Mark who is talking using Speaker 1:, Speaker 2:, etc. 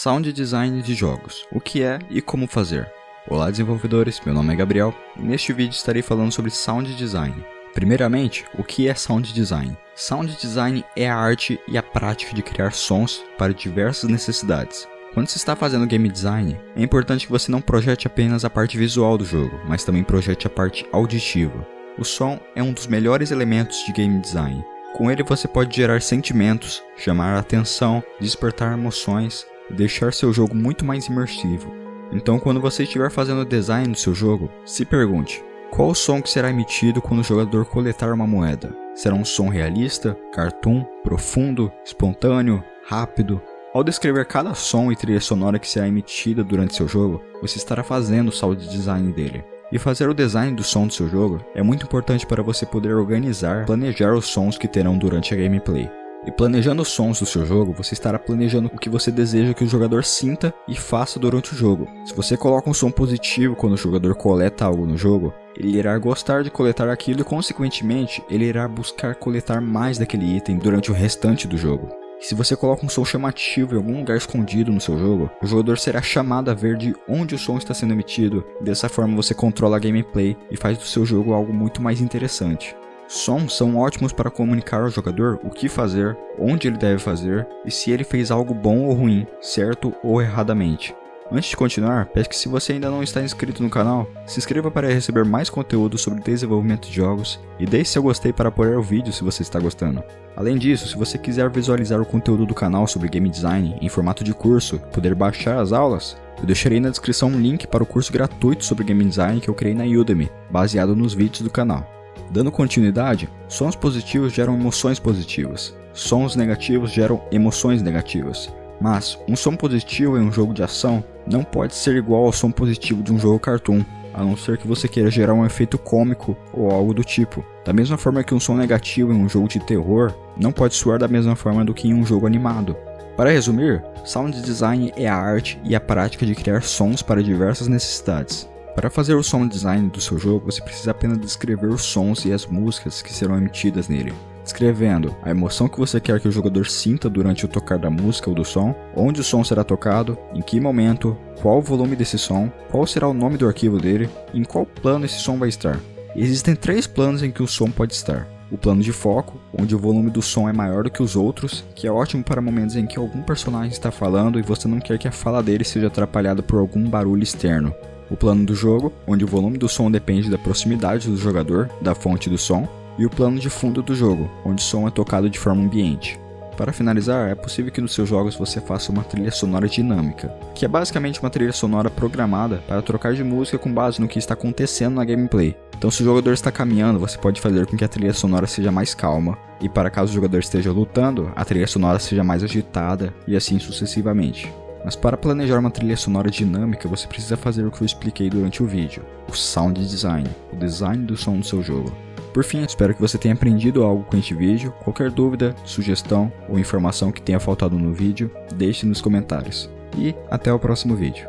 Speaker 1: Sound Design de jogos. O que é e como fazer? Olá desenvolvedores, meu nome é Gabriel e neste vídeo estarei falando sobre Sound Design. Primeiramente, o que é Sound Design? Sound Design é a arte e a prática de criar sons para diversas necessidades. Quando se está fazendo game design, é importante que você não projete apenas a parte visual do jogo, mas também projete a parte auditiva. O som é um dos melhores elementos de game design. Com ele você pode gerar sentimentos, chamar a atenção, despertar emoções, deixar seu jogo muito mais imersivo. Então, quando você estiver fazendo o design do seu jogo, se pergunte: qual o som que será emitido quando o jogador coletar uma moeda? Será um som realista, cartoon, profundo, espontâneo, rápido? Ao descrever cada som e trilha sonora que será emitida durante seu jogo, você estará fazendo o sound design dele. E fazer o design do som do seu jogo é muito importante para você poder organizar, planejar os sons que terão durante a gameplay. E planejando os sons do seu jogo, você estará planejando o que você deseja que o jogador sinta e faça durante o jogo. Se você coloca um som positivo quando o jogador coleta algo no jogo, ele irá gostar de coletar aquilo e, consequentemente, ele irá buscar coletar mais daquele item durante o restante do jogo. Se você coloca um som chamativo em algum lugar escondido no seu jogo, o jogador será chamado a ver de onde o som está sendo emitido. Dessa forma você controla a gameplay e faz do seu jogo algo muito mais interessante. Sons são ótimos para comunicar ao jogador o que fazer, onde ele deve fazer e se ele fez algo bom ou ruim, certo ou erradamente. Antes de continuar, peço que se você ainda não está inscrito no canal, se inscreva para receber mais conteúdo sobre desenvolvimento de jogos e deixe seu gostei para apoiar o vídeo se você está gostando. Além disso, se você quiser visualizar o conteúdo do canal sobre game design em formato de curso poder baixar as aulas, eu deixarei na descrição um link para o curso gratuito sobre game design que eu criei na Udemy, baseado nos vídeos do canal. Dando continuidade, sons positivos geram emoções positivas, sons negativos geram emoções negativas. Mas um som positivo em um jogo de ação não pode ser igual ao som positivo de um jogo cartoon, a não ser que você queira gerar um efeito cômico ou algo do tipo. Da mesma forma que um som negativo em um jogo de terror não pode soar da mesma forma do que em um jogo animado. Para resumir, sound design é a arte e a prática de criar sons para diversas necessidades. Para fazer o sound design do seu jogo, você precisa apenas descrever os sons e as músicas que serão emitidas nele, descrevendo a emoção que você quer que o jogador sinta durante o tocar da música ou do som, onde o som será tocado, em que momento, qual o volume desse som, qual será o nome do arquivo dele e em qual plano esse som vai estar. Existem três planos em que o som pode estar. O plano de foco, onde o volume do som é maior do que os outros, que é ótimo para momentos em que algum personagem está falando e você não quer que a fala dele seja atrapalhada por algum barulho externo o plano do jogo, onde o volume do som depende da proximidade do jogador da fonte do som, e o plano de fundo do jogo, onde o som é tocado de forma ambiente. Para finalizar, é possível que nos seus jogos você faça uma trilha sonora dinâmica, que é basicamente uma trilha sonora programada para trocar de música com base no que está acontecendo na gameplay. Então, se o jogador está caminhando, você pode fazer com que a trilha sonora seja mais calma, e para caso o jogador esteja lutando, a trilha sonora seja mais agitada, e assim sucessivamente. Mas para planejar uma trilha sonora dinâmica, você precisa fazer o que eu expliquei durante o vídeo, o sound design, o design do som do seu jogo. Por fim, espero que você tenha aprendido algo com este vídeo. Qualquer dúvida, sugestão ou informação que tenha faltado no vídeo, deixe nos comentários. E até o próximo vídeo.